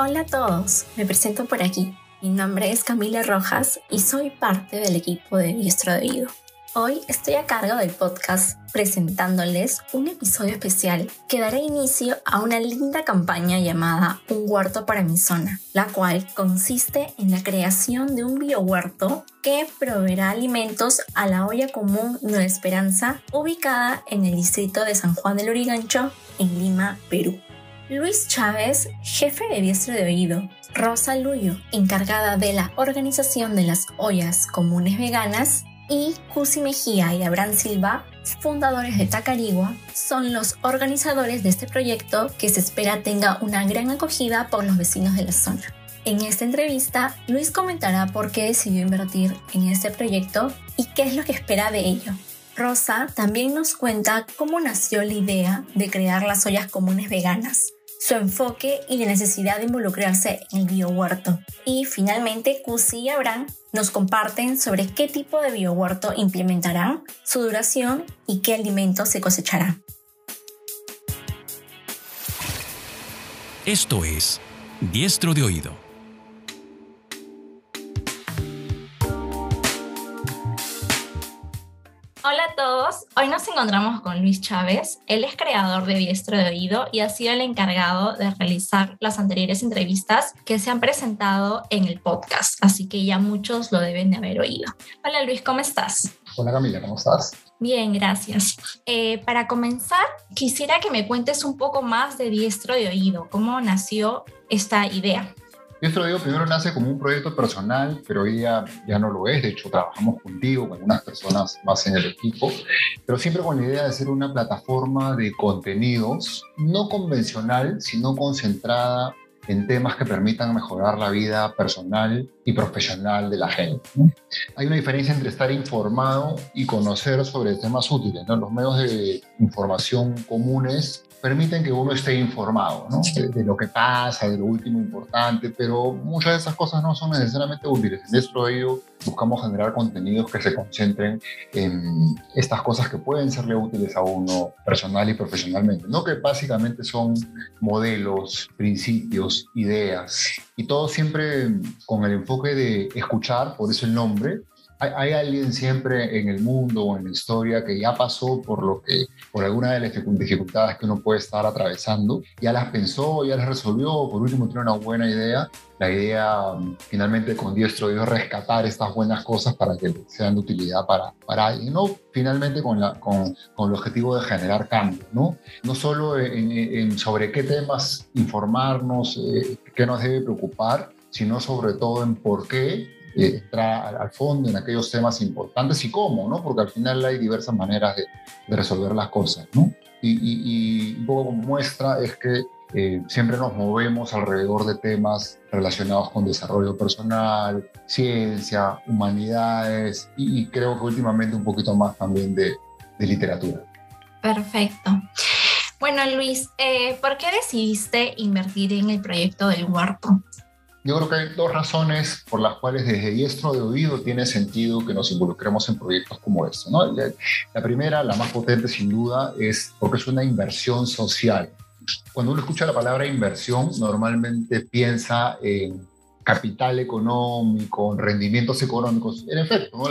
Hola a todos, me presento por aquí. Mi nombre es Camila Rojas y soy parte del equipo de Diestro de Oído. Hoy estoy a cargo del podcast presentándoles un episodio especial que dará inicio a una linda campaña llamada Un huerto para mi zona, la cual consiste en la creación de un biohuerto que proveerá alimentos a la olla común Nueva Esperanza, ubicada en el distrito de San Juan del Urigancho, en Lima, Perú. Luis Chávez, jefe de diestro de oído, Rosa Luyo, encargada de la organización de las ollas comunes veganas, y Cusi Mejía y Abraham Silva, fundadores de Tacarigua, son los organizadores de este proyecto que se espera tenga una gran acogida por los vecinos de la zona. En esta entrevista, Luis comentará por qué decidió invertir en este proyecto y qué es lo que espera de ello. Rosa también nos cuenta cómo nació la idea de crear las ollas comunes veganas, su enfoque y la necesidad de involucrarse en el biohuerto. Y finalmente, Cusi y Abraham nos comparten sobre qué tipo de biohuerto implementarán, su duración y qué alimentos se cosecharán. Esto es Diestro de Oído Hola a todos, hoy nos encontramos con Luis Chávez. Él es creador de Diestro de Oído y ha sido el encargado de realizar las anteriores entrevistas que se han presentado en el podcast, así que ya muchos lo deben de haber oído. Hola Luis, ¿cómo estás? Hola Camila, ¿cómo estás? Bien, gracias. Eh, para comenzar, quisiera que me cuentes un poco más de Diestro de Oído, cómo nació esta idea. Esto digo, primero nace como un proyecto personal, pero hoy día ya no lo es. De hecho, trabajamos contigo, con algunas personas más en el equipo, pero siempre con la idea de ser una plataforma de contenidos no convencional, sino concentrada en temas que permitan mejorar la vida personal y profesional de la gente. Hay una diferencia entre estar informado y conocer sobre temas útiles. ¿no? Los medios de información comunes permiten que uno esté informado ¿no? de, lo que pasa, de lo último importante, pero muchas de esas cosas no son necesariamente útiles. En nuestro ello buscamos generar contenidos que se concentren en estas cosas que pueden serle útiles a uno personal y profesionalmente, no que básicamente son modelos, principios, ideas, y todo siempre con el enfoque de escuchar, por eso el nombre, hay, alguien siempre en el mundo o en la historia que ya pasó por lo que, por alguna de las dificultades que uno puede estar atravesando, ya las pensó, ya las resolvió, por último tiene una buena idea. La idea mm, finalmente con Diestro Dios rescatar estas buenas cosas para que sean de utilidad para, para alguien, ¿no? Finalmente con, la, con, con el objetivo de generar cambio, ¿no? No solo en, sobre qué temas informarnos, eh, qué nos debe preocupar, sino sobre todo en por qué eh, entrar al fondo en aquellos temas importantes y cómo, ¿no? Porque al final hay diversas maneras de, resolver las cosas, ¿no? Y, un poco como muestra es que eh, siempre nos movemos alrededor de temas relacionados con desarrollo personal, ciencia, humanidades y, creo que últimamente un poquito más también de, literatura. Perfecto. Bueno, Luis, eh, ¿por qué decidiste invertir en el proyecto del huerto? Yo creo que hay dos razones por las cuales desde diestro de oído tiene sentido que nos involucremos en proyectos como este. ¿no? La, primera, la más potente sin duda, es porque es una inversión social. Cuando uno escucha la palabra inversión, normalmente piensa en capital económico, en rendimientos económicos. En efecto,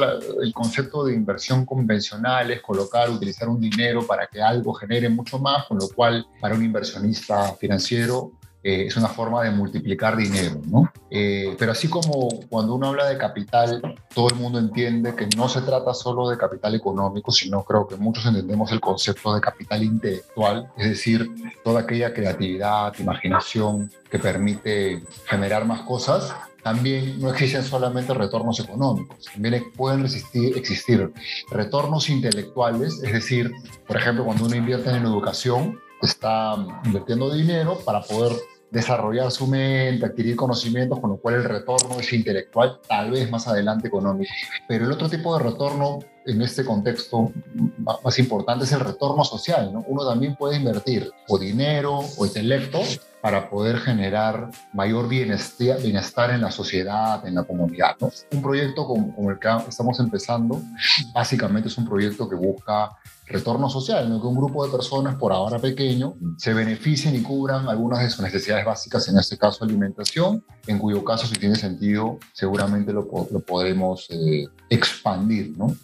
el concepto de inversión convencional es colocar, utilizar un dinero para que algo genere mucho más, con lo cual para un inversionista financiero eh, es una forma de multiplicar dinero, ¿no? Eh, pero así como cuando uno habla de capital, todo el mundo entiende que no se trata solo de capital económico, sino creo que muchos entendemos el concepto de capital intelectual, es decir, toda aquella creatividad, imaginación que permite generar más cosas. también no existen solamente retornos económicos, también pueden resistir, existir retornos intelectuales, es decir, por ejemplo, cuando uno invierte en educación, está invirtiendo dinero para poder desarrollar su mente, adquirir conocimientos, con lo cual el retorno es intelectual, tal vez más adelante económico. Pero el otro tipo de retorno en este contexto más importante es el retorno social. ¿no? Uno también puede invertir o dinero o intelecto para poder generar mayor bienestar, en la sociedad, en la comunidad. Un proyecto como el que estamos empezando, básicamente es un proyecto que busca retorno social, ¿no? que un grupo de personas, por ahora pequeño, se beneficien y cubran algunas de sus necesidades básicas, en este caso alimentación, en cuyo caso, si tiene sentido, seguramente lo, lo podremos eh, expandir. ¿no?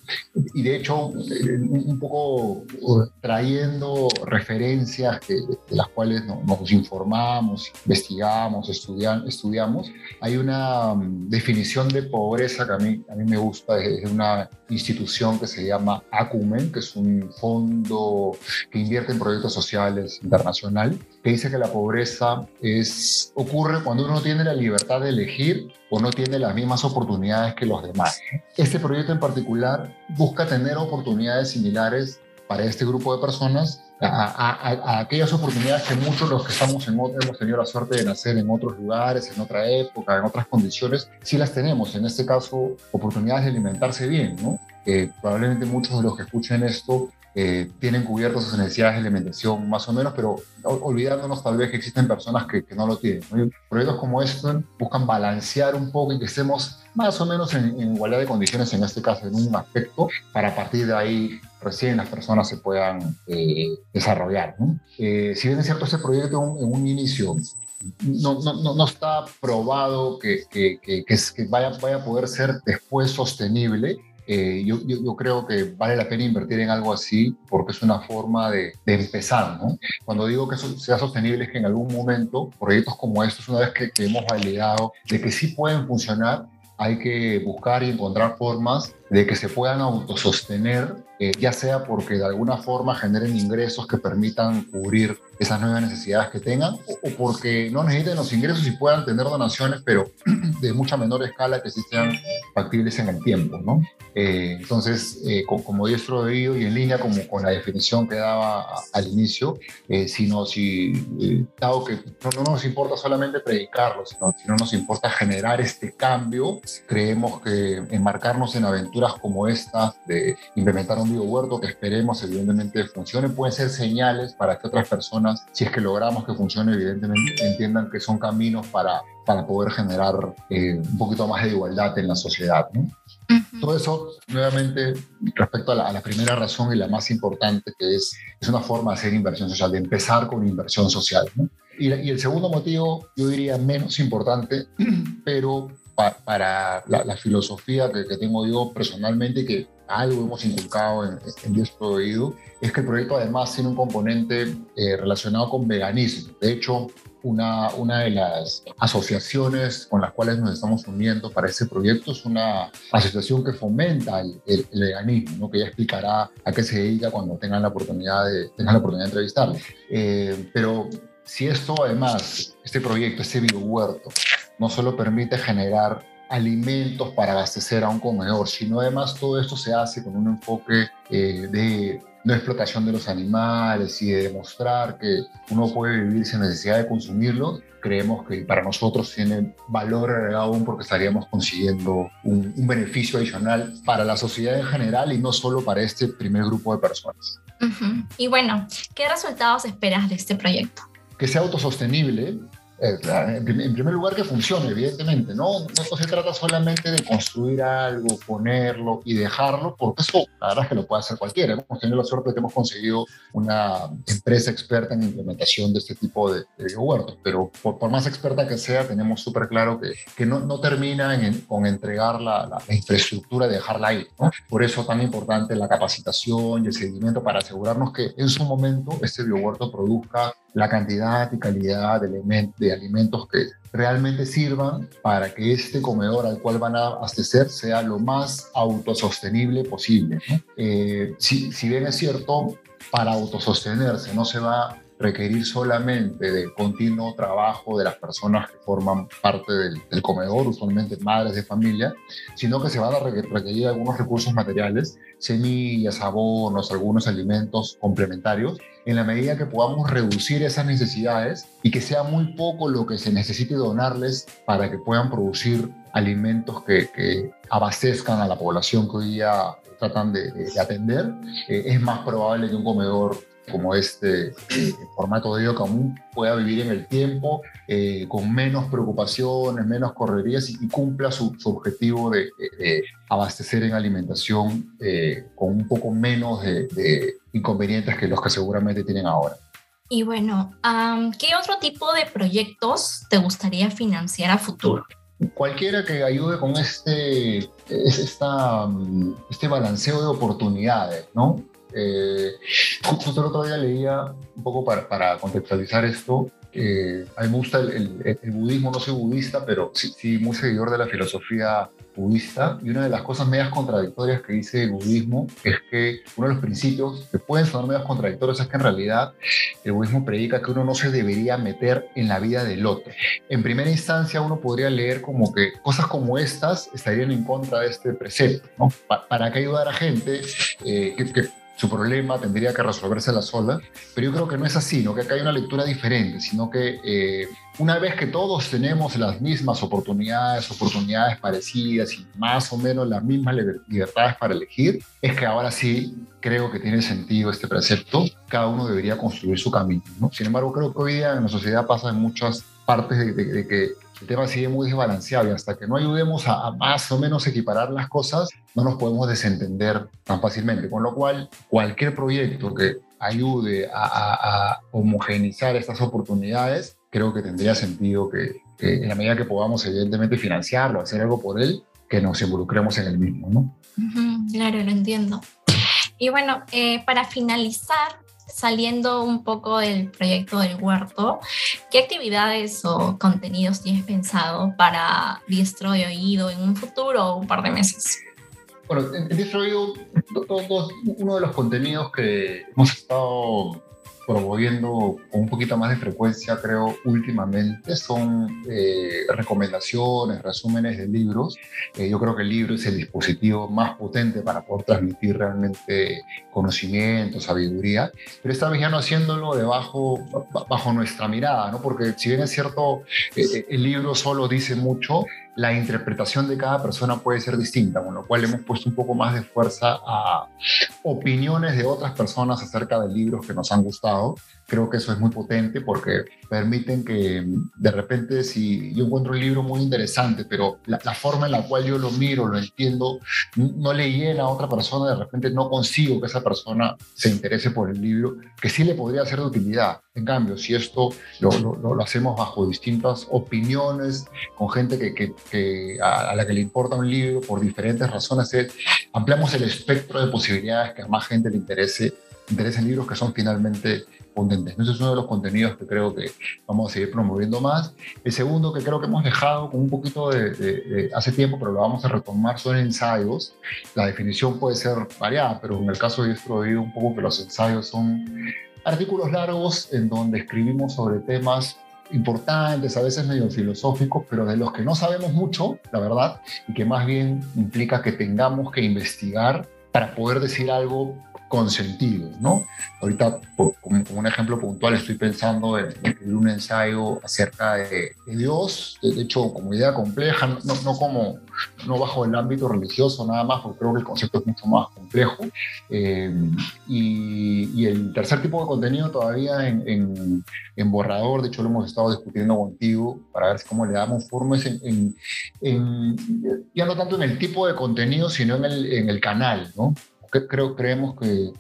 Y de hecho, un poco uh, trayendo referencias que, de las cuales nos informamos, investigamos, estudian, estudiamos, hay una um, definición de pobreza que a mí, a mí me gusta, es una institución que se llama ACUMEN, que es un fondo que invierte en proyectos sociales internacional, que dice que la pobreza es, ocurre cuando uno no tiene la libertad de elegir o no tiene las mismas oportunidades que los demás. Este proyecto en particular busca tener oportunidades similares para este grupo de personas a, aquellas oportunidades que muchos los que estamos en otro, hemos tenido la suerte de nacer en otros lugares, en otra época, en otras condiciones, sí las tenemos. En este caso, oportunidades de alimentarse bien, ¿no? probablemente muchos de los que escuchen esto eh, tienen cubiertas sus necesidades de alimentación más o menos, pero olvidándonos tal vez que existen personas que, no lo tienen. Proyectos como estos buscan balancear un poco y que estemos más o menos en, igualdad de condiciones, en este caso en un aspecto, para a partir de ahí recién las personas se puedan eh, desarrollar. Eh, si bien es cierto, este proyecto en un, inicio no, no, no, está probado que, que, que, que, vaya, vaya a poder ser después sostenible, eh, yo, creo que vale la pena invertir en algo así porque es una forma de, de empezar. ¿no? Cuando digo que eso sea sostenible es que en algún momento proyectos como estos, una vez que, que hemos validado de que sí pueden funcionar, hay que buscar y encontrar formas de que se puedan autosostener, eh, ya sea porque de alguna forma generen ingresos que permitan cubrir esas nuevas necesidades que tengan, o, porque no necesiten los ingresos y puedan tener donaciones, pero de mucha menor escala que sí sean factibles en el tiempo. ¿no? Eh, entonces, eh, como diestro de oído y en línea como con la definición que daba al inicio, sino si, dado que no, nos importa solamente predicarlo, sino, no nos importa generar este cambio, creemos que enmarcarnos en como esta de implementar un biohuerto que esperemos evidentemente funcione, pueden ser señales para que otras personas, si es que logramos que funcione, evidentemente entiendan que son caminos para, para poder generar eh, un poquito más de igualdad en la sociedad. Todo eso, nuevamente, respecto a la, primera razón y la más importante, que es, es una forma de hacer inversión social, de empezar con inversión social. Y, y, el segundo motivo, yo diría menos importante, pero para la, filosofía que, tengo yo personalmente, que algo hemos inculcado en, en Dios Prohibido, es que el proyecto además tiene un componente eh, relacionado con veganismo. De hecho, una, una de las asociaciones con las cuales nos estamos uniendo para este proyecto es una asociación que fomenta el, veganismo, que ya explicará a qué se dedica cuando tengan la oportunidad de, tengan la oportunidad de entrevistarle. Eh, pero si esto además, este proyecto, este biohuerto, no solo permite generar alimentos para abastecer a un comedor, sino además todo esto se hace con un enfoque eh, de no explotación de los animales y de demostrar que uno puede vivir sin necesidad de consumirlo, creemos que para nosotros tiene valor agregado aún porque estaríamos consiguiendo un, beneficio adicional para la sociedad en general y no solo para este primer grupo de personas. Y bueno, ¿qué resultados esperas de este proyecto? Que sea autosostenible, en primer lugar que funcione, evidentemente, ¿no? No se trata solamente de construir algo, ponerlo y dejarlo, porque eso la verdad es que lo puede hacer cualquiera. Hemos tenido la suerte de que hemos conseguido una empresa experta en implementación de este tipo de, de huertos, pero por, más experta que sea, tenemos súper claro que, que no, no termina con entregar la, la, infraestructura y dejarla ahí. ¿no? Por eso tan importante la capacitación y el seguimiento para asegurarnos que en su momento este biohuerto produzca la cantidad y calidad de, elementos, de alimentos que realmente sirvan para que este comedor al cual van a abastecer sea lo más autosostenible posible. Eh, si, si bien es cierto, para autosostenerse no se va requerir solamente de continuo trabajo de las personas que forman parte del, comedor, usualmente madres de familia, sino que se van a requerir algunos recursos materiales, semillas, abonos, algunos alimentos complementarios, en la medida que podamos reducir esas necesidades y que sea muy poco lo que se necesite donarles para que puedan producir alimentos que, abastezcan a la población que hoy día tratan de, atender, eh, es más probable que un comedor como este eh, formato de común pueda vivir en el tiempo eh, con menos preocupaciones, menos correrías y, cumpla su, objetivo de, abastecer en alimentación con un poco menos de, inconvenientes que los que seguramente tienen ahora. Y bueno, ¿qué otro tipo de proyectos te gustaría financiar a futuro? cualquiera que ayude con este, esta, este balanceo de oportunidades, ¿no? Eh, justo el otro día leía un poco para, para contextualizar esto, a mí me gusta el, budismo, no soy budista, pero sí, sí, muy seguidor de la filosofía budista. Y una de las cosas medias contradictorias que dice el budismo es que uno de los principios que pueden sonar medias contradictorios es que en realidad el budismo predica que uno no se debería meter en la vida del otro. En primera instancia, uno podría leer como que cosas como estas estarían en contra de este precepto. ¿no? ¿Para qué ayudar a gente eh, que, que su problema tendría que resolverse la sola, pero yo creo que no es así, no que acá hay una lectura diferente, sino que eh, una vez que todos tenemos las mismas oportunidades, oportunidades parecidas y más o menos las mismas libertades para elegir, es que ahora sí creo que tiene sentido este precepto, cada uno debería construir su camino. ¿no? Sin embargo, creo que hoy día en la sociedad pasa en muchas partes de que el tema sigue muy desbalanceado y hasta que no ayudemos a, más o menos equiparar las cosas, no nos podemos desentender tan fácilmente. Con lo cual, cualquier proyecto que ayude a, homogeneizar estas oportunidades, creo que tendría sentido que, en la medida que podamos evidentemente financiarlo, hacer algo por él, que nos involucremos en el mismo, ¿no? claro, lo entiendo. Y bueno, eh, para finalizar, saliendo un poco del proyecto del huerto, ¿qué actividades o contenidos tienes pensado para Diestro de Oído en un futuro o un par de meses? Bueno, en, Diestro de Oído, uno de los contenidos que hemos estado promoviendo con un poquito más de frecuencia, creo, últimamente, son eh, recomendaciones, resúmenes de libros. Eh, yo creo que el libro es el dispositivo más potente para poder transmitir realmente conocimiento, sabiduría, pero esta vez ya no haciéndolo debajo, bajo nuestra mirada, ¿no? porque si bien es cierto, eh, el libro solo dice mucho, la interpretación de cada persona puede ser distinta, con lo cual hemos puesto un poco más de fuerza a opiniones de otras personas acerca de libros que nos han gustado creo que eso es muy potente porque permiten que de repente si yo encuentro un libro muy interesante, pero la, forma en la cual yo lo miro, lo entiendo, no le llena a otra persona, de repente no consigo que esa persona se interese por el libro, que sí le podría ser de utilidad. En cambio, si esto lo, lo, hacemos bajo distintas opiniones, con gente que, que, a, la que le importa un libro por diferentes razones, ampliamos el espectro de posibilidades que a más gente le interese, interesen libros que son finalmente potentes. Ese es uno de los contenidos que creo que vamos a seguir promoviendo más. El segundo que creo que hemos dejado con un poquito de, hace tiempo, pero lo vamos a retomar, son ensayos. La definición puede ser variada, pero en el caso de he oído un poco que los ensayos son artículos largos en donde escribimos sobre temas importantes, a veces medio filosóficos, pero de los que no sabemos mucho, la verdad, y que más bien implica que tengamos que investigar para poder decir algo con sentido, ¿no? Ahorita, como, un ejemplo puntual, estoy pensando en un ensayo acerca de, Dios, de, hecho, como idea compleja, no, no, como, no bajo el ámbito religioso nada más, porque creo que el concepto es mucho más complejo. Eh, y, el tercer tipo de contenido todavía en, en, borrador, de hecho lo hemos estado discutiendo contigo para ver cómo le damos forma, en, ya no tanto en el tipo de contenido, sino en el, en el canal, ¿no? Creo, creemos que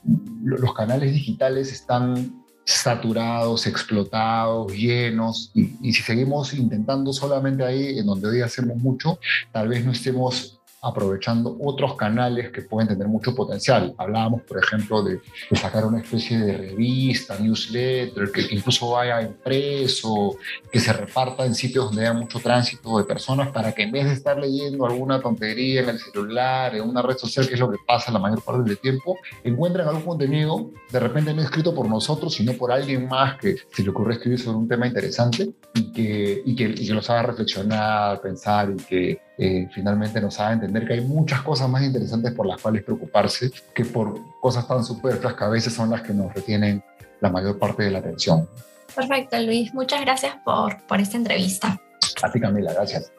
los canales digitales están saturados, explotados, llenos, y, si seguimos intentando solamente ahí, en donde hoy hacemos mucho, tal vez no estemos aprovechando otros canales que pueden tener mucho potencial. Hablábamos, por ejemplo, de, sacar una especie de revista, newsletter, que incluso vaya impreso, que se reparta en sitios donde haya mucho tránsito de personas para que en vez de estar leyendo alguna tontería en el celular, en una red social, que es lo que pasa la mayor parte del tiempo, encuentren algún contenido, de repente no escrito por nosotros, sino por alguien más que se le ocurre escribir sobre un tema interesante y que, y que, y que los haga reflexionar, pensar y que eh, finalmente nos haga entender que hay muchas cosas más interesantes por las cuales preocuparse que por cosas tan superfluas que a veces son las que nos retienen la mayor parte de la atención. Perfecto, Luis. Muchas gracias por, por esta entrevista. A ti, Camila. Gracias.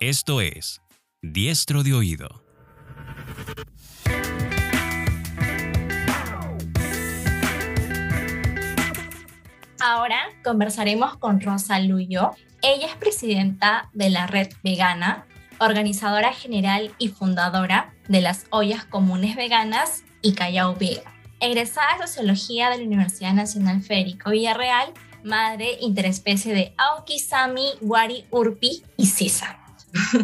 Esto es Diestro de Oído. Ahora conversaremos con Rosa Luyo. Ella es presidenta de la Red Vegana, organizadora general y fundadora de las ollas comunes veganas y Callao Vega. Egresada de Sociología de la Universidad Nacional Federico Villarreal, madre interespecie de Aokisami, Wari, Urpi y Sisa.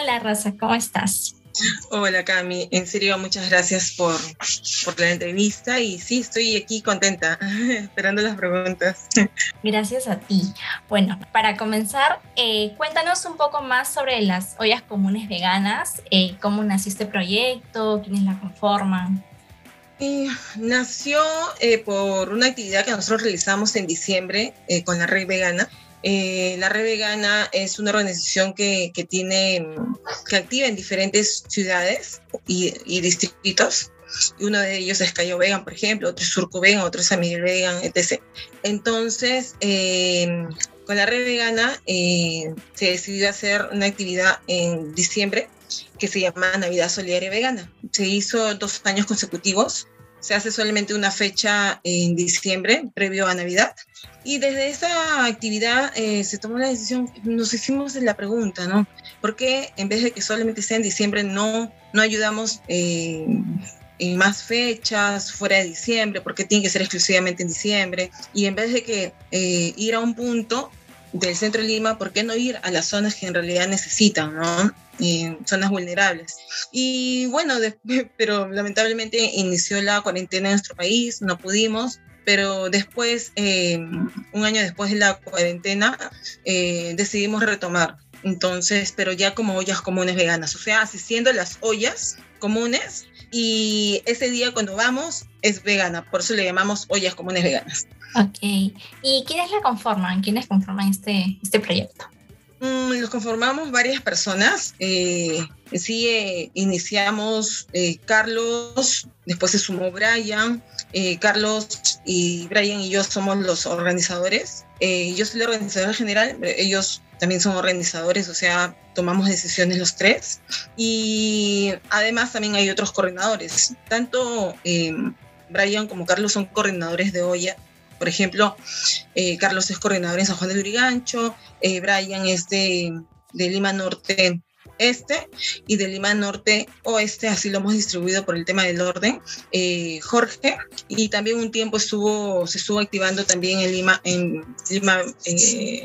Hola Rosa, ¿cómo estás? Hola Cami, en serio muchas gracias por, por la entrevista y sí, estoy aquí contenta, esperando las preguntas. Gracias a ti. Bueno, para comenzar, eh, cuéntanos un poco más sobre las ollas comunes veganas, eh, cómo nació este proyecto, quiénes la conforman. Eh, nació por una actividad que nosotros realizamos en diciembre con la Red Vegana eh, la Red Vegana es una organización que, que, tiene, que activa en diferentes ciudades y, y, distritos. Uno de ellos es Cayo Vegan, por ejemplo, otro es Surco Vegan, otro es San Miguel Vegan, etc. Entonces, eh, con la Red Vegana eh, se decidió hacer una actividad en diciembre que se llama Navidad Solidaria Vegana. Se hizo dos años consecutivos se hace solamente una fecha en diciembre, previo a Navidad. Y desde esa actividad eh, se tomó la decisión, nos hicimos la pregunta, ¿no? ¿Por qué en vez de que solamente sea en diciembre no, no ayudamos eh, en más fechas fuera de diciembre? ¿Por qué tiene que ser exclusivamente en diciembre? Y en vez de que eh, ir a un punto del centro de Lima, ¿por qué no ir a las zonas que en realidad necesitan, ¿no? zonas vulnerables. Y bueno, pero lamentablemente inició la cuarentena en nuestro país, no pudimos, pero después, em, un año después de la cuarentena, eh, decidimos retomar. Entonces, pero ya como ollas comunes veganas, o sea, asistiendo las ollas comunes y ese día cuando vamos es vegana, por eso le llamamos ollas comunes veganas. Ok, ¿y quiénes la conforman? ¿Quiénes conforman este, este proyecto? Mm, los conformamos varias personas. Eh, sí, eh, iniciamos eh, Carlos, después se sumó Brian. Carlos y Brian y yo somos los organizadores. yo soy la organizadora general, ellos también son organizadores, o sea, tomamos decisiones los tres. Y además también hay otros coordinadores. Tanto Brian como Carlos son coordinadores de olla por ejemplo, eh, Carlos es coordinador en San Juan de Lurigancho, eh, Brian es de, Lima Norte este y de Lima Norte Oeste, así lo hemos distribuido por el tema del orden, eh, Jorge, y también un tiempo estuvo, se estuvo activando también en Lima, en Lima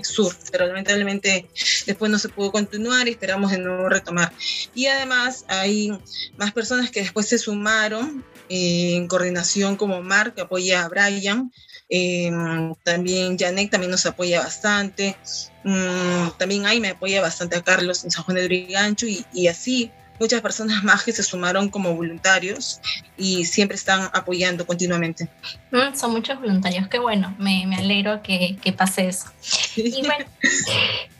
Sur, pero lamentablemente después no se pudo continuar y esperamos de nuevo retomar. Y además hay más personas que después se sumaron en coordinación como Mark, que apoya a Brian, Em, también Janek también nos apoya bastante. Mm, también ahí me apoya bastante a Carlos en San Juan de Brigancho y, y así muchas personas más que se sumaron como voluntarios y siempre están apoyando continuamente. Mm, son muchos voluntarios, qué bueno, me, me alegro que, que, pase eso. Y, bueno,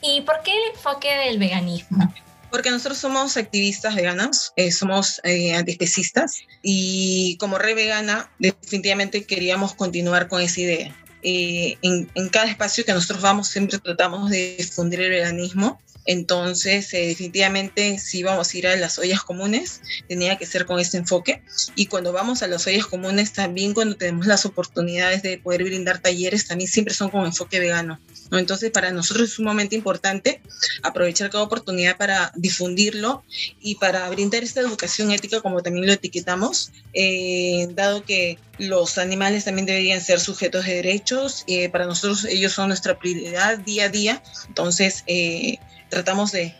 ¿Y por qué el enfoque del veganismo? Porque nosotros somos activistas veganas, eh, somos eh, antiespecistas y como re vegana definitivamente queríamos continuar con esa idea. Eh, en, en, cada espacio que nosotros vamos siempre tratamos de difundir el veganismo entonces, eh, definitivamente, si vamos a ir a las ollas comunes, tenía que ser con este enfoque. Y cuando vamos a las ollas comunes, también cuando tenemos las oportunidades de poder brindar talleres, también siempre son con enfoque vegano. ¿no? Entonces, para nosotros es sumamente importante aprovechar cada oportunidad para difundirlo y para brindar esta educación ética, como también lo etiquetamos, eh, dado que los animales también deberían ser sujetos de derechos. Eh, para nosotros ellos son nuestra prioridad día a día. Entonces eh, tratamos de,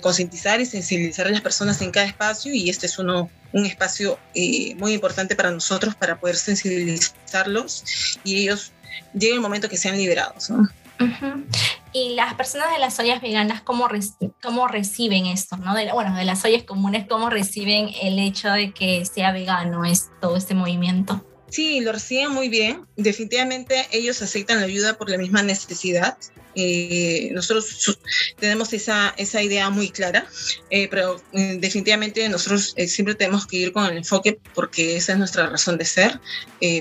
concientizar y sensibilizar a las personas en cada espacio y este es uno, un espacio eh, muy importante para nosotros para poder sensibilizarlos y ellos llegue el momento que sean liberados. Y las personas de las ollas veganas, ¿cómo, cómo reciben esto? ¿no? De, bueno, de las ollas comunes, ¿cómo reciben el hecho de que sea vegano es, todo este movimiento? Sí, lo reciben muy bien. Definitivamente ellos aceptan la ayuda por la misma necesidad. Eh, nosotros tenemos esa, esa idea muy clara, eh, pero mm, definitivamente nosotros eh, siempre tenemos que ir con el enfoque porque esa es nuestra razón de ser,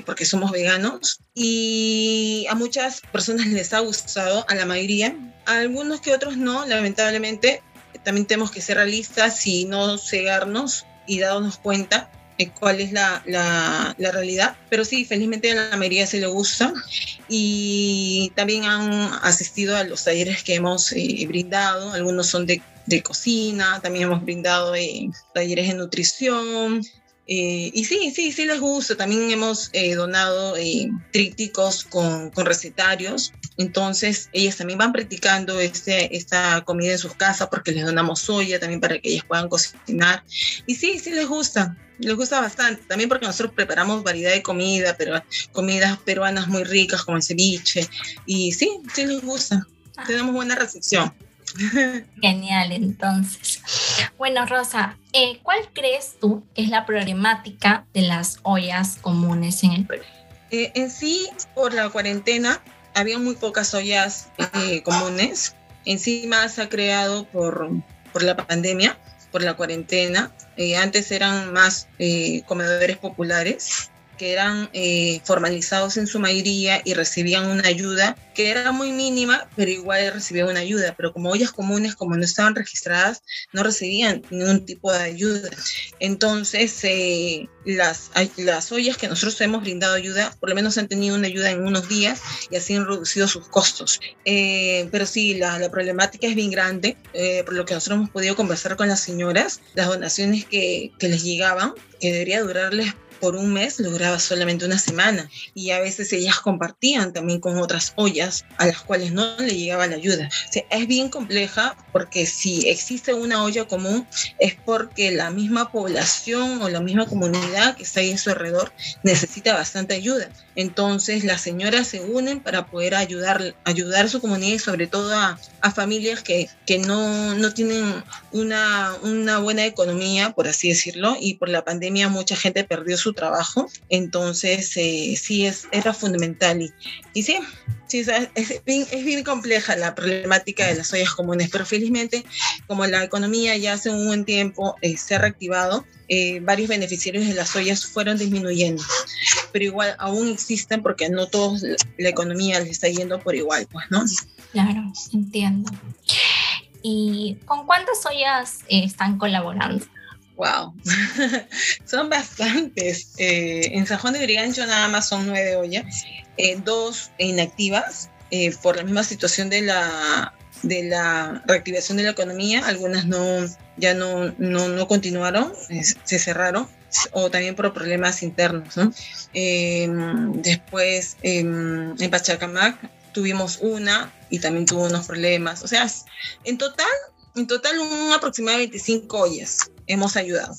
porque somos veganos y a muchas personas les ha gustado, a la mayoría, a algunos que otros no, lamentablemente. También tenemos que ser realistas y no cegarnos y darnos cuenta cuál es la, la, la, realidad. Pero sí, felizmente a la mayoría se le gusta y también han asistido a los talleres que hemos eh, brindado. Algunos son de, de, cocina, también hemos brindado eh, talleres de nutrición. Eh, y sí, sí, sí les gusta. También hemos donado trípticos con, con recetarios entonces, ellas también van practicando este, esta comida en sus casas porque les donamos soya también para que ellas puedan cocinar. Y sí, sí les gusta, les gusta bastante. También porque nosotros preparamos variedad de comida, pero comidas peruanas muy ricas como el ceviche. Y sí, sí les gusta. Ah. Tenemos buena recepción. Genial, entonces. Bueno, Rosa, eh, ¿cuál crees tú que es la problemática de las ollas comunes en el Perú? Eh, en sí, por la cuarentena, había muy pocas ollas eh, comunes. Encima se ha creado por, por la pandemia, por la cuarentena. Eh, antes eran más eh, comedores populares que eran eh, formalizados en su mayoría y recibían una ayuda que era muy mínima, pero igual recibían una ayuda. Pero como ollas comunes, como no estaban registradas, no recibían ningún tipo de ayuda. Entonces, eh, las, las ollas que nosotros hemos brindado ayuda, por lo menos han tenido una ayuda en unos días y así han reducido sus costos. Eh, pero sí, la, la, problemática es bien grande, por lo que nosotros hemos podido conversar con las señoras, las donaciones que, que les llegaban, que debería durarles por un mes lograba solamente una semana y a veces ellas compartían también con otras ollas a las cuales no le llegaba la ayuda. es bien compleja porque si existe una olla común es porque la misma población o la misma comunidad que está ahí a su alrededor necesita bastante ayuda. Entonces las señoras se unen para poder ayudar, ayudar a su comunidad y sobre todo a, a familias que, que no, no tienen una, una buena economía, por así decirlo, y por la pandemia mucha gente perdió su trabajo, entonces eh, sí es, era fundamental. Y, y sí, sí es, bien, es bien compleja la problemática de las ollas comunes, pero felizmente como la economía ya hace un buen tiempo eh, se ha reactivado, eh, varios beneficiarios de las ollas fueron disminuyendo, pero igual aún existen porque no todos la economía les está yendo por igual, pues, ¿no? Claro, entiendo. ¿Y con cuántas ollas están colaborando? Wow, son bastantes. Eh, en San Juan de Brigancho nada más son nueve ollas, eh, dos inactivas eh, por la misma situación de la, de la reactivación de la economía. Algunas no, ya no, no, no continuaron, se cerraron o también por problemas internos. ¿no? Em, después em, en Pachacamac tuvimos una y también tuvo unos problemas. O sea, en total, en total un aproximado de 25 ollas hemos ayudado.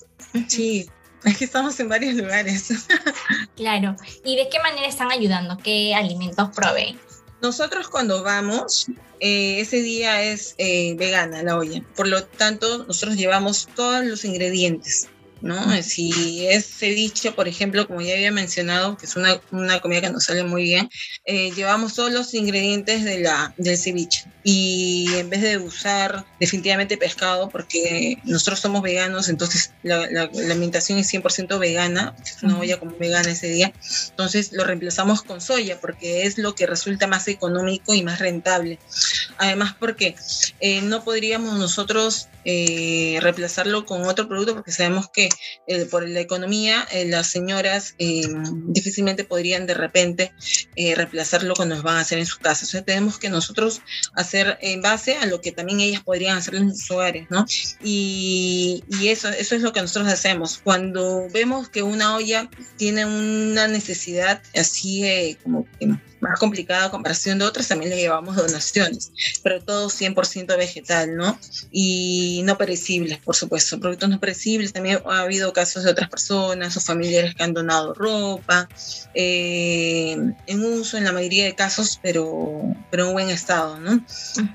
Sí, es que estamos en varios lugares. Claro. ¿Y de qué manera están ayudando? ¿Qué alimentos proveen? Nosotros cuando vamos, eh, ese día es eh, vegana la olla. Por lo tanto, nosotros llevamos todos los ingredientes. ¿No? Si es ceviche, por ejemplo, como ya había mencionado, que es una, una comida que nos sale muy bien, eh, llevamos todos los ingredientes de la, del ceviche. Y en vez de usar definitivamente pescado, porque nosotros somos veganos, entonces la, la, alimentación es 100% vegana, una olla como vegana ese día, entonces lo reemplazamos con soya, porque es lo que resulta más económico y más rentable. Además, porque eh, no podríamos nosotros eh, reemplazarlo con otro producto, porque sabemos que eh, por la economía, eh, las señoras eh, difícilmente podrían de repente reemplazar lo que nos van a hacer en su casa. O sea, tenemos que nosotros hacer en base a lo que también ellas podrían hacer en sus hogares, ¿no? Y, y eso, eso es lo que nosotros hacemos. Cuando vemos que una olla tiene una necesidad así como más complicada a comparación de otras, también le llevamos donaciones, pero todo 100% vegetal, ¿no? Y no perecibles, por supuesto, productos no perecibles. También ha habido casos de otras personas o familiares que han donado ropa, eh, en uso en la mayoría de casos, pero, pero en buen estado, ¿no?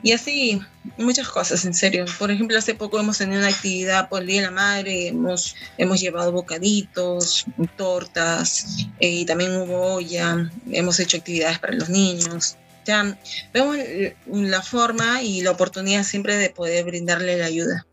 Y así, muchas cosas, en serio. Por ejemplo, hace poco hemos tenido una actividad por el Día de la Madre, hemos, hemos llevado bocaditos, tortas, eh, y también hubo olla, hemos hecho actividades para los niños. Ya vemos la forma y la oportunidad siempre de poder brindarle la ayuda.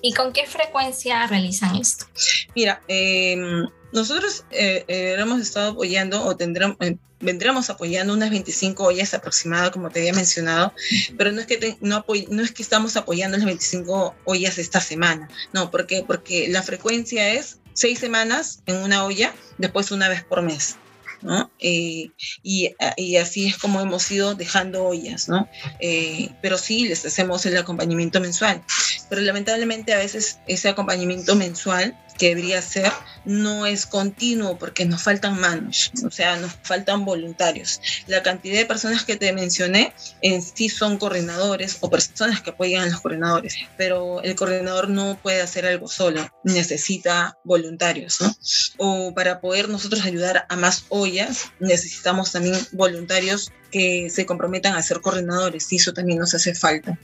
¿Y con qué frecuencia realizan esto? Mira, em, nosotros eh, eh, hemos estado apoyando o tendremos, eh, vendremos apoyando unas 25 ollas aproximadas, como te había mencionado, pero no es que, no, no es que estamos apoyando las 25 ollas esta semana, no, ¿por qué? Porque la frecuencia es seis semanas en una olla, después una vez por mes. ¿No? Eh, y, y, así es como hemos ido dejando ollas, ¿no? Eh, pero sí les hacemos el acompañamiento mensual. Pero lamentablemente a veces ese acompañamiento mensual que debería ser no es continuo porque nos faltan manos, o sea, nos faltan voluntarios. La cantidad de personas que te mencioné en sí son coordinadores o personas que apoyan a los coordinadores, pero el coordinador no puede hacer algo solo, necesita voluntarios, ¿no? O para poder nosotros ayudar a más ollas, necesitamos también voluntarios que se comprometan a ser coordinadores y eso también nos hace falta.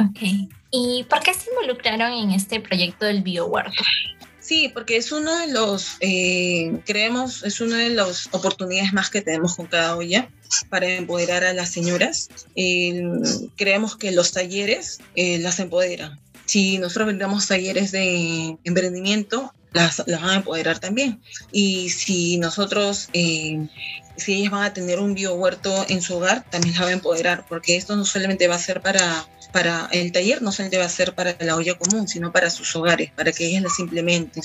Ok. ¿Y por qué se involucraron en este proyecto del biohuerto? Sí, porque es uno de los, eh, creemos, es una de las oportunidades más que tenemos con cada olla para empoderar a las señoras. creemos que los talleres eh, las empoderan. Si nosotros vendamos talleres de emprendimiento, las, las, van a empoderar también. Y si nosotros, eh, si ellas van a tener un biohuerto en su hogar, también las va a empoderar, porque esto no solamente va a ser para para el taller no solamente va a ser para la olla común, sino para sus hogares, para que ellas las implementen.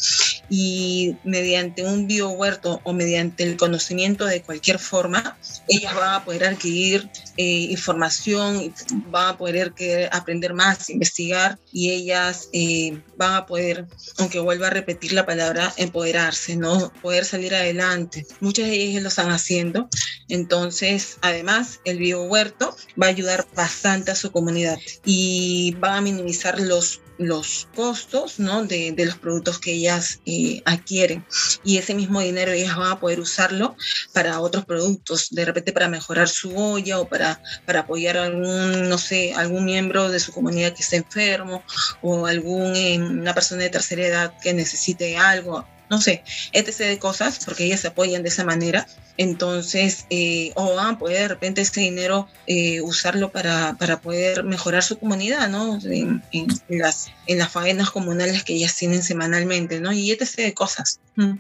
Y mediante un biohuerto o mediante el conocimiento de cualquier forma, ellas van a poder adquirir eh, información, van a poder aprender más, investigar y ellas eh, van a poder, aunque vuelva a repetir la palabra, empoderarse, ¿no? Poder salir adelante. Muchas de ellas lo están haciendo. Entonces, además, el biohuerto va a ayudar bastante a su comunidad y van a minimizar los los costos ¿no? de, de, los productos que ellas eh, adquieren. Y ese mismo dinero ellas van a poder usarlo para otros productos, de repente para mejorar su olla o para, para apoyar a algún, no sé, algún miembro de su comunidad que esté enfermo o algún, eh, persona de tercera edad que necesite algo no sé, etc. de cosas, porque ellas se apoyan de esa manera. Entonces, eh, o van a poder de repente ese dinero eh, usarlo para, para, poder mejorar su comunidad, ¿no? En, las, en las faenas comunales que ellas tienen semanalmente, ¿no? Y etc. de cosas. Mm.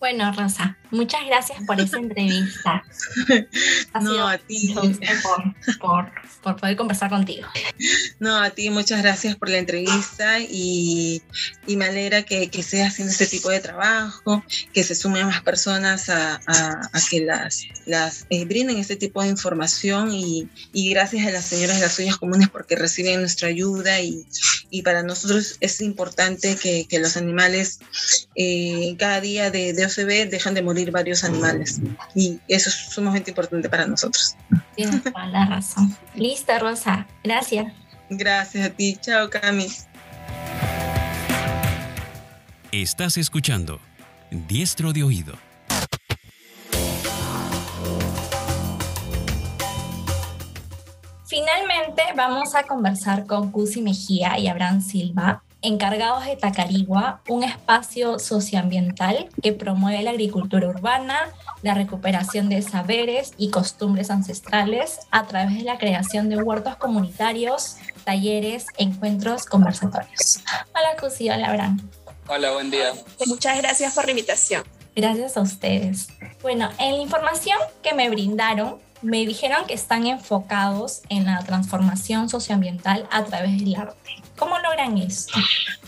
Bueno, Rosa, muchas gracias por esa entrevista. no, a ti. Por, por, poder conversar contigo. No, a ti muchas gracias por la entrevista y, y me alegra que, que estés haciendo este tipo de trabajo, que se sumen más personas a, a, a que las, las eh, brinden este tipo de información y, y, gracias a las señoras de las ollas comunes porque reciben nuestra ayuda y, y para nosotros es importante que, que los animales eh, cada día de, de OCB dejan de morir varios animales y eso es sumamente importante para nosotros. Tienes toda la razón. Listo, Rosa. Gracias. Gracias a ti. Chao, Cami. Estás escuchando Diestro de Oído. Finalmente vamos a conversar con Cusi Mejía y Abraham Silva, encargados de Tacarigua, un espacio socioambiental que promueve la agricultura urbana, la recuperación de saberes y costumbres ancestrales a través de la creación de huertos comunitarios, talleres, encuentros, conversatorios. Hola Cusi, hola Abraham. Hola, buen día. Muchas gracias por la invitación. Gracias a ustedes. Bueno, en la información que me brindaron, me dijeron que están enfocados en la transformación socioambiental a través del arte. ¿Cómo logran esto?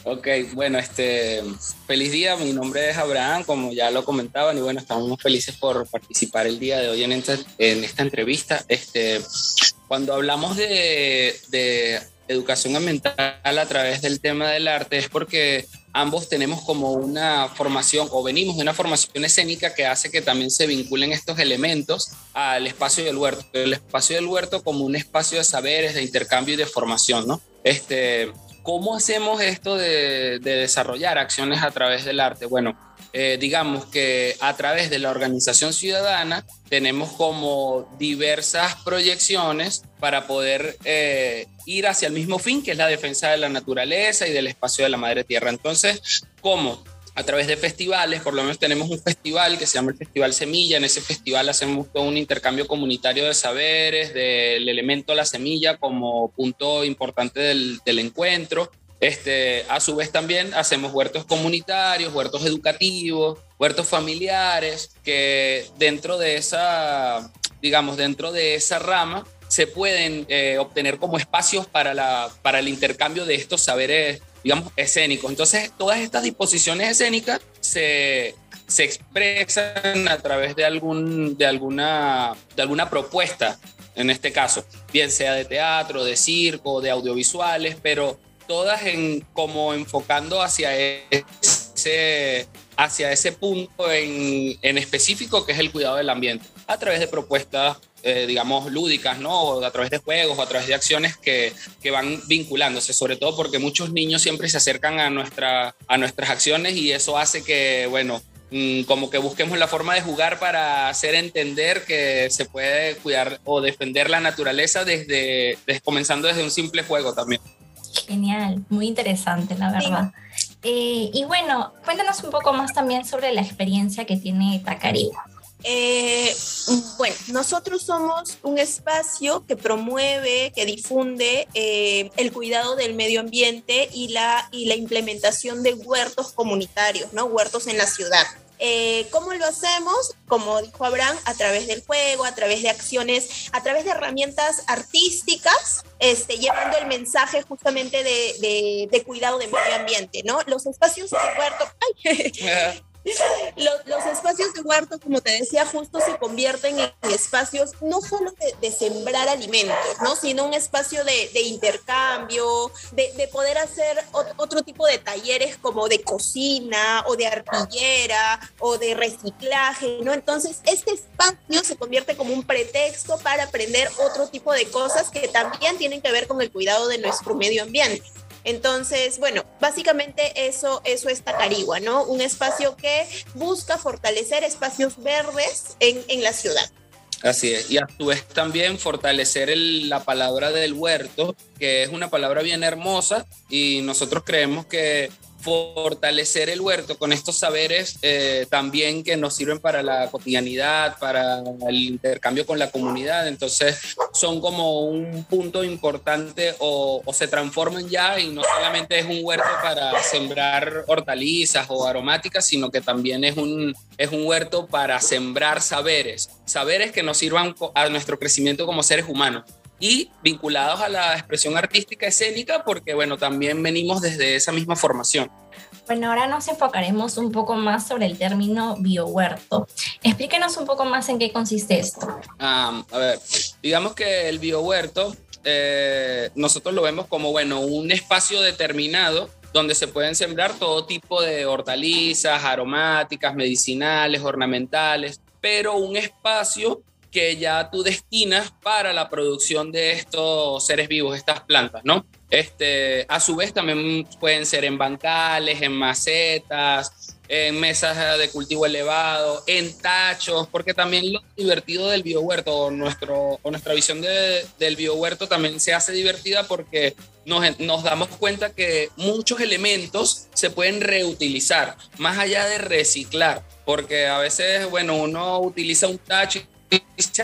Ok, bueno, este, feliz día, mi nombre es Abraham, como ya lo comentaban, y bueno, estamos felices por participar el día de hoy en esta, en esta entrevista. Este, cuando hablamos de, de educación ambiental a través del tema del arte es porque ambos tenemos como una formación o venimos de una formación escénica que hace que también se vinculen estos elementos al espacio del huerto. El espacio del huerto como un espacio de saberes, de intercambio y de formación, ¿no? Este, ¿Cómo hacemos esto de, de desarrollar acciones a través del arte? Bueno, eh, digamos que a través de la organización ciudadana tenemos como diversas proyecciones para poder eh, ir hacia el mismo fin, que es la defensa de la naturaleza y del espacio de la madre tierra. Entonces, ¿cómo? A través de festivales, por lo menos tenemos un festival que se llama el Festival Semilla. En ese festival hacemos todo un intercambio comunitario de saberes, del elemento la semilla como punto importante del, encuentro. Este, a su vez también hacemos huertos comunitarios, huertos educativos, huertos familiares, que dentro de esa, digamos, dentro de esa rama se pueden eh, obtener como espacios para, la, para el intercambio de estos saberes, digamos, escénicos. Entonces, todas estas disposiciones escénicas se, se expresan a través de, algún, de, alguna, de alguna propuesta, en este caso, bien sea de teatro, de circo, de audiovisuales, pero todas en, como enfocando hacia ese, hacia ese punto en, en específico que es el cuidado del ambiente, a través de propuestas eh, digamos, lúdicas, ¿no? a través de juegos o a través de acciones que, que, van vinculándose, sobre todo porque muchos niños siempre se acercan a, nuestra, a nuestras acciones y eso hace que, bueno, mm, como que busquemos la forma de jugar para hacer entender que se puede cuidar o defender la naturaleza desde, desde comenzando desde un simple juego también. Genial, muy interesante, la verdad. Eh, y bueno, cuéntanos un poco más también sobre la experiencia que tiene Tacariba. Eh, bueno, nosotros somos un espacio que promueve, que difunde eh, el cuidado del medio ambiente y la, y la implementación de huertos comunitarios, ¿no? Huertos en la ciudad. Eh, ¿Cómo lo hacemos? Como dijo Abraham, a través del juego, a través de acciones, a través de herramientas artísticas, este, llevando el mensaje justamente de, de, de cuidado del medio ambiente, ¿no? Los espacios de huerto... ¡Ay! Los, espacios de huerto, como te decía, justo se convierten en espacios no solo de, sembrar alimentos, ¿no? sino un espacio de, intercambio, de, poder hacer otro tipo de talleres como de cocina o de artillera o de reciclaje, ¿no? Entonces, este espacio se convierte como un pretexto para aprender otro tipo de cosas que también tienen que ver con el cuidado de nuestro medio ambiente. Entonces, bueno, básicamente eso, eso es Tacarigua, ¿no? Un espacio que busca fortalecer espacios verdes en, en la ciudad. Así es, y a su vez también fortalecer la palabra del huerto, que es una palabra bien hermosa y nosotros creemos que fortalecer el huerto con estos saberes eh, también que nos sirven para la cotidianidad, para el intercambio con la comunidad. Entonces son como un punto importante o, se transforman ya y no solamente es un huerto para sembrar hortalizas o aromáticas, sino que también es un, es un huerto para sembrar saberes, saberes que nos sirvan a nuestro crecimiento como seres humanos y vinculados a la expresión artística escénica porque, bueno, también venimos desde esa misma formación. Bueno, ahora nos enfocaremos un poco más sobre el término biohuerto. Explíquenos un poco más en qué consiste esto. a ver, digamos que el biohuerto eh, nosotros lo vemos como, bueno, un espacio determinado donde se pueden sembrar todo tipo de hortalizas, aromáticas, medicinales, ornamentales, pero un espacio que ya tú destinas para la producción de estos seres vivos, estas plantas, ¿no? Este, a su vez también pueden ser en bancales, en macetas, en mesas de cultivo elevado, en tachos, porque también lo divertido del biohuerto o, nuestro, o nuestra visión de, del biohuerto también se hace divertida porque nos, nos damos cuenta que muchos elementos se pueden reutilizar, más allá de reciclar, porque a veces, bueno, uno utiliza un tacho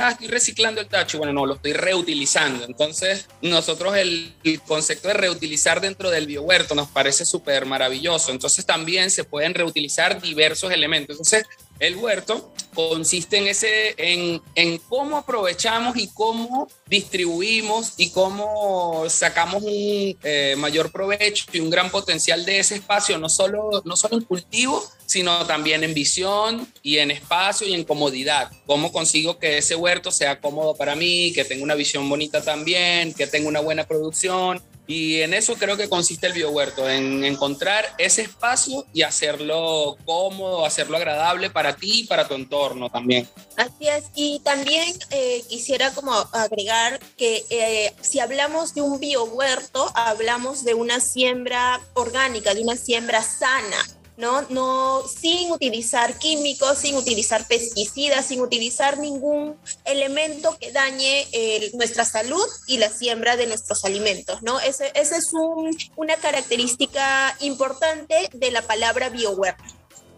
ah, estoy reciclando el tacho. Bueno, no, lo estoy reutilizando. Entonces, nosotros el, concepto de reutilizar dentro del biohuerto nos parece súper maravilloso. Entonces, también se pueden reutilizar diversos elementos. Entonces, el huerto consiste en, ese, en, en cómo aprovechamos y cómo distribuimos y cómo sacamos un eh, mayor provecho y un gran potencial de ese espacio, no solo, no solo en cultivo, sino también en visión y en espacio y en comodidad. ¿Cómo consigo que ese huerto sea cómodo para mí, que tenga una visión bonita también, que tenga una buena producción? Y en eso creo que consiste el biohuerto, en encontrar ese espacio y hacerlo cómodo, hacerlo agradable para ti y para tu entorno también. Así es, y también eh, quisiera como agregar que eh, si hablamos de un biohuerto, hablamos de una siembra orgánica, de una siembra sana, ¿no? No, sin utilizar químicos, sin utilizar pesticidas, sin utilizar ningún elemento que dañe eh, nuestra salud y la siembra de nuestros alimentos, ¿no? Esa es un, una característica importante de la palabra biohuerto.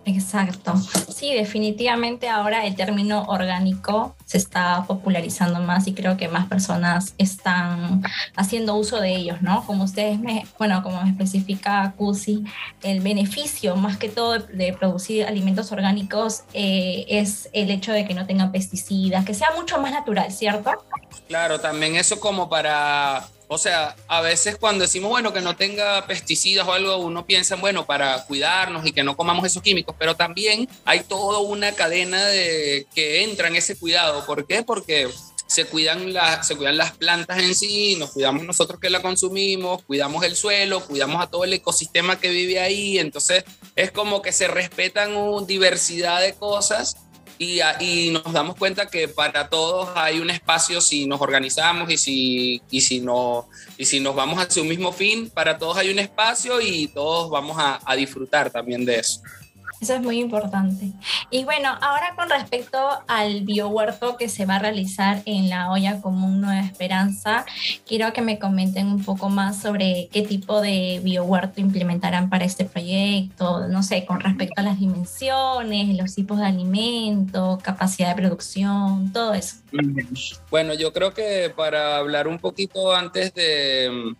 Exacto. Sí, definitivamente ahora el término orgánico se está popularizando más y creo que más personas están haciendo uso de ellos, ¿no? Como ustedes me, bueno, como me especifica Cusi, el beneficio más que todo de producir alimentos orgánicos eh, es el hecho de que no tengan pesticidas, que sea mucho más natural, ¿cierto? Claro, también eso como para o sea, a veces cuando decimos, bueno, que no tenga pesticidas o algo, uno piensa, bueno, para cuidarnos y que no comamos esos químicos, pero también hay toda una cadena de, que entra en ese cuidado. ¿Por qué? Porque se cuidan, se cuidan las plantas en sí, nos cuidamos nosotros que la consumimos, cuidamos el suelo, cuidamos a todo el ecosistema que vive ahí, entonces es como que se respetan una diversidad de cosas y, y, nos damos cuenta que para todos hay un espacio si nos organizamos y si, y si, no, y si nos vamos hacia un mismo fin, para todos hay un espacio y todos vamos a, a disfrutar también de eso. Eso es muy importante. Y bueno, ahora con respecto al biohuerto que se va a realizar en la olla común Nueva Esperanza, quiero que me comenten un poco más sobre qué tipo de biohuerto implementarán para este proyecto, no sé, con respecto a las dimensiones, los tipos de alimentos, capacidad de producción, todo eso. Bueno, yo creo que para hablar un poquito antes de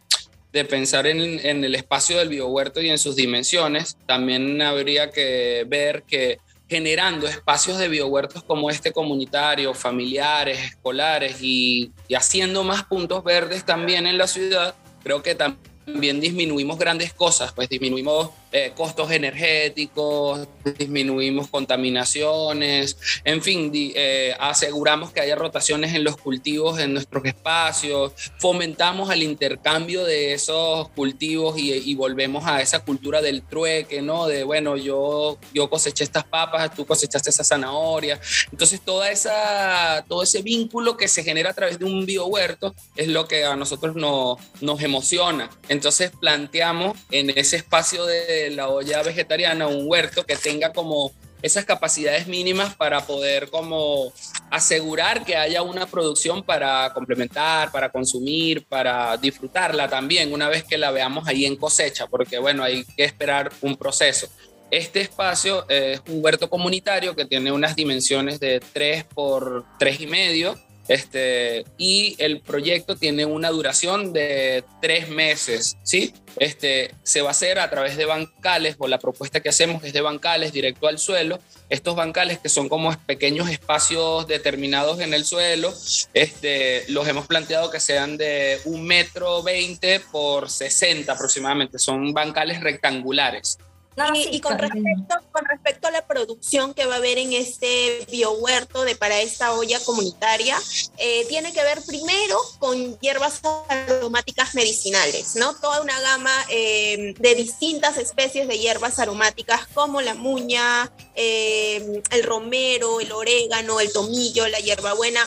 de pensar en, el espacio del biohuerto y en sus dimensiones, también habría que ver que generando espacios de biohuertos como este comunitario, familiares, escolares y, y haciendo más puntos verdes también en la ciudad, creo que también disminuimos grandes cosas, pues disminuimos eh, costos energéticos, disminuimos contaminaciones, en fin, eh, aseguramos que haya rotaciones en los cultivos en nuestros espacios, fomentamos el intercambio de esos cultivos y, volvemos a esa cultura del trueque, ¿no? De, bueno, yo, yo coseché estas papas, tú cosechaste esa zanahoria. Entonces, toda esa, todo ese vínculo que se genera a través de un biohuerto es lo que a nosotros nos, nos emociona. Entonces, planteamos en ese espacio de la olla vegetariana, un huerto que tenga como esas capacidades mínimas para poder como asegurar que haya una producción para complementar, para consumir, para disfrutarla también una vez que la veamos ahí en cosecha, porque bueno, hay que esperar un proceso. Este espacio es un huerto comunitario que tiene unas dimensiones de 3 por 3 y medio este, y el proyecto tiene una duración de tres meses, ¿sí? Este, se va a hacer a través de bancales, o la propuesta que hacemos es de bancales directo al suelo. Estos bancales que son como pequeños espacios determinados en el suelo, este, los hemos planteado que sean de un metro veinte por 60 aproximadamente. Son bancales rectangulares y, con, respecto, con respecto a la producción que va a haber en este biohuerto de para esta olla comunitaria, eh, tiene que ver primero con hierbas aromáticas medicinales, ¿no? Toda una gama eh, de distintas especies de hierbas aromáticas como la muña, eh, el romero, el orégano, el tomillo, la hierbabuena,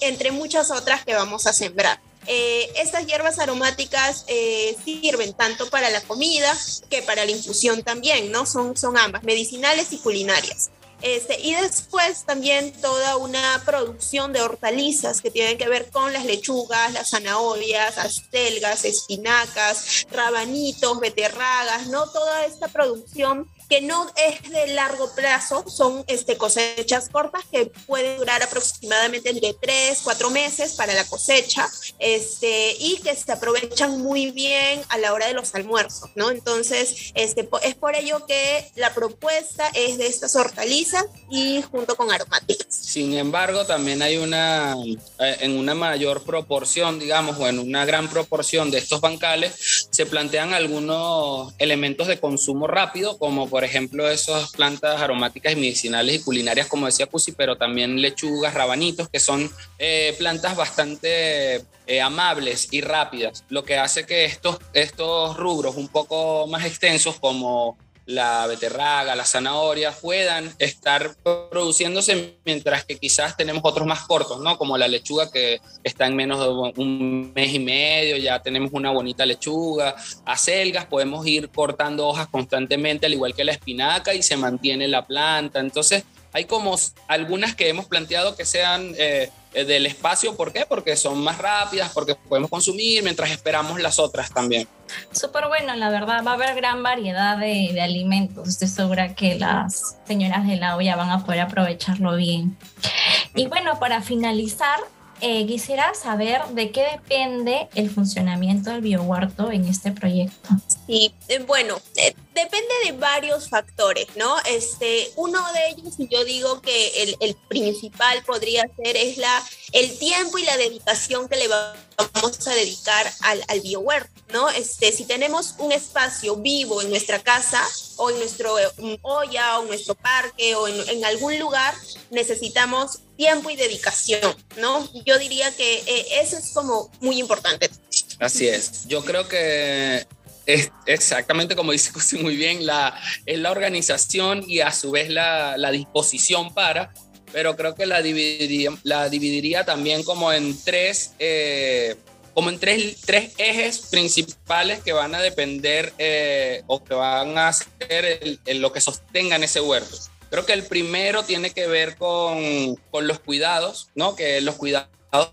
entre muchas otras que vamos a sembrar. Eh, estas hierbas aromáticas eh, sirven tanto para la comida que para la infusión también, ¿no? Son, son ambas, medicinales y culinarias. Este, y después también toda una producción de hortalizas que tienen que ver con las lechugas, las zanahorias, acelgas, espinacas, rabanitos, beterragas, ¿no? Toda esta producción que no es de largo plazo, son este, cosechas cortas que pueden durar aproximadamente entre 3, 4 meses para la cosecha este, y que se aprovechan muy bien a la hora de los almuerzos, ¿no? Entonces, este, es por ello que la propuesta es de estas hortalizas y junto con aromáticas. Sin embargo, también hay una, eh, en una mayor proporción, digamos, o en una gran proporción de estos bancales, se plantean algunos elementos de consumo rápido, como por ejemplo esas plantas aromáticas y medicinales y culinarias, como decía Cusi, pero también lechugas, rabanitos, que son eh, plantas bastante eh, amables y rápidas, lo que hace que estos, estos rubros un poco más extensos como la beterraga, la zanahoria puedan estar produciéndose mientras que quizás tenemos otros más cortos, ¿no? Como la lechuga que está en menos de un mes y medio, ya tenemos una bonita lechuga. Acelgas podemos ir cortando hojas constantemente, al igual que la espinaca, y se mantiene la planta. Entonces, hay como algunas que hemos planteado que sean eh, del espacio, ¿por qué? Porque son más rápidas, porque podemos consumir mientras esperamos las otras también. Súper bueno, la verdad, va a haber gran variedad de, de, alimentos. Estoy segura que las señoras de la olla van a poder aprovecharlo bien. Y bueno, para finalizar, eh, quisiera saber de qué depende el funcionamiento del biohuerto en este proyecto. Sí, eh, bueno, eh, depende de varios factores, ¿no? Este, uno de ellos, yo digo que el, principal podría ser es la, el tiempo y la dedicación que le vamos a dedicar al, al biohuerto, ¿no? Este, si tenemos un espacio vivo en nuestra casa o en nuestro olla o en nuestro parque o en algún lugar, necesitamos tiempo y dedicación, ¿no? Yo diría que eh, eso es como muy importante. Así es. Yo creo que es exactamente como dice José muy bien, la, es la organización y a su vez la, la disposición para, pero creo que la dividiría, la dividiría también como en tres, eh, como en tres, tres, ejes principales que van a depender eh, o que van a ser el, el, lo que sostengan ese huerto. Creo que el primero tiene que ver con, con los cuidados, ¿no? Que los cuidados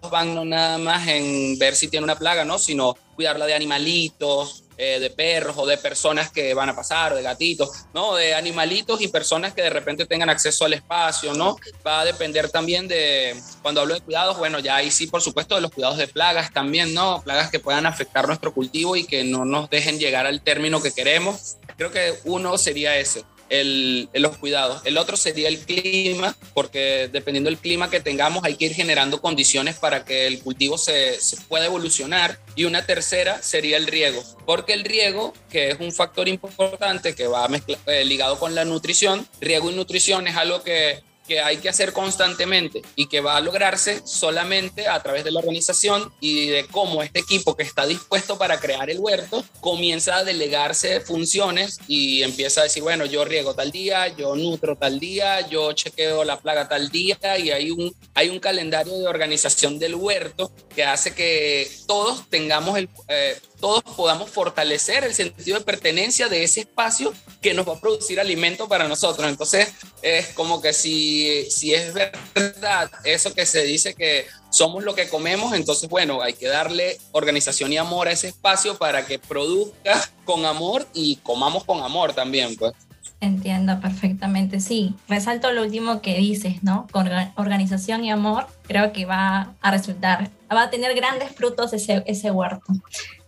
van no nada más en ver si tiene una plaga, ¿no? Sino cuidarla de animalitos, eh, de perros o de personas que van a pasar, de gatitos, ¿no? De animalitos y personas que de repente tengan acceso al espacio, ¿no? Va a depender también de, cuando hablo de cuidados, bueno, ya ahí sí, por supuesto, de los cuidados de plagas también, ¿no? Plagas que puedan afectar nuestro cultivo y que no nos dejen llegar al término que queremos. Creo que uno sería ese el, los cuidados. El otro sería el clima, porque dependiendo del clima que tengamos hay que ir generando condiciones para que el cultivo se, pueda evolucionar. Y una tercera sería el riego, porque el riego, que es un factor importante que va eh, ligado con la nutrición, riego y nutrición es algo que que hay que hacer constantemente y que va a lograrse solamente a través de la organización y de cómo este equipo que está dispuesto para crear el huerto comienza a delegarse funciones y empieza a decir, bueno, yo riego tal día, yo nutro tal día, yo chequeo la plaga tal día y hay un, hay un calendario de organización del huerto que hace que todos tengamos el... Eh, todos podamos fortalecer el sentido de pertenencia de ese espacio que nos va a producir alimento para nosotros. Entonces, es como que si, si es verdad eso que se dice que somos lo que comemos, entonces, bueno, hay que darle organización y amor a ese espacio para que produzca con amor y comamos con amor también, pues. Entiendo perfectamente, sí. Resalto lo último que dices, ¿no? Con organización y amor, creo que va a resultar, va a tener grandes frutos ese, ese huerto.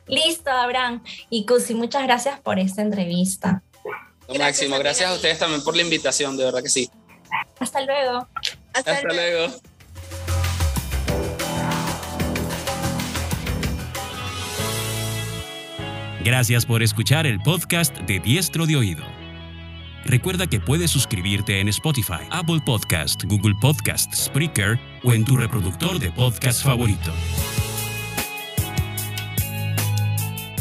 Listo, Abraham. Y Cusi, muchas gracias por esta entrevista. Gracias, Máximo, gracias a ustedes también por la invitación, de verdad que sí. Hasta luego. Hasta, Hasta luego. luego. Gracias por escuchar el podcast de Diestro de Oído. Recuerda que puedes suscribirte en Spotify, Apple Podcast, Google Podcast, Spreaker o en tu reproductor de podcast favorito.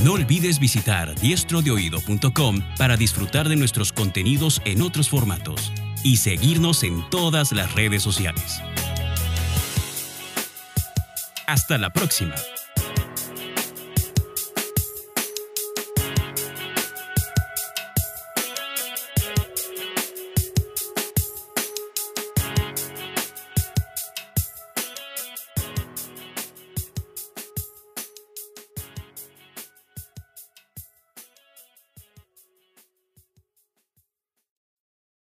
No olvides visitar diestrodeoído.com para disfrutar de nuestros contenidos en otros formatos y seguirnos en todas las redes sociales. Hasta la próxima.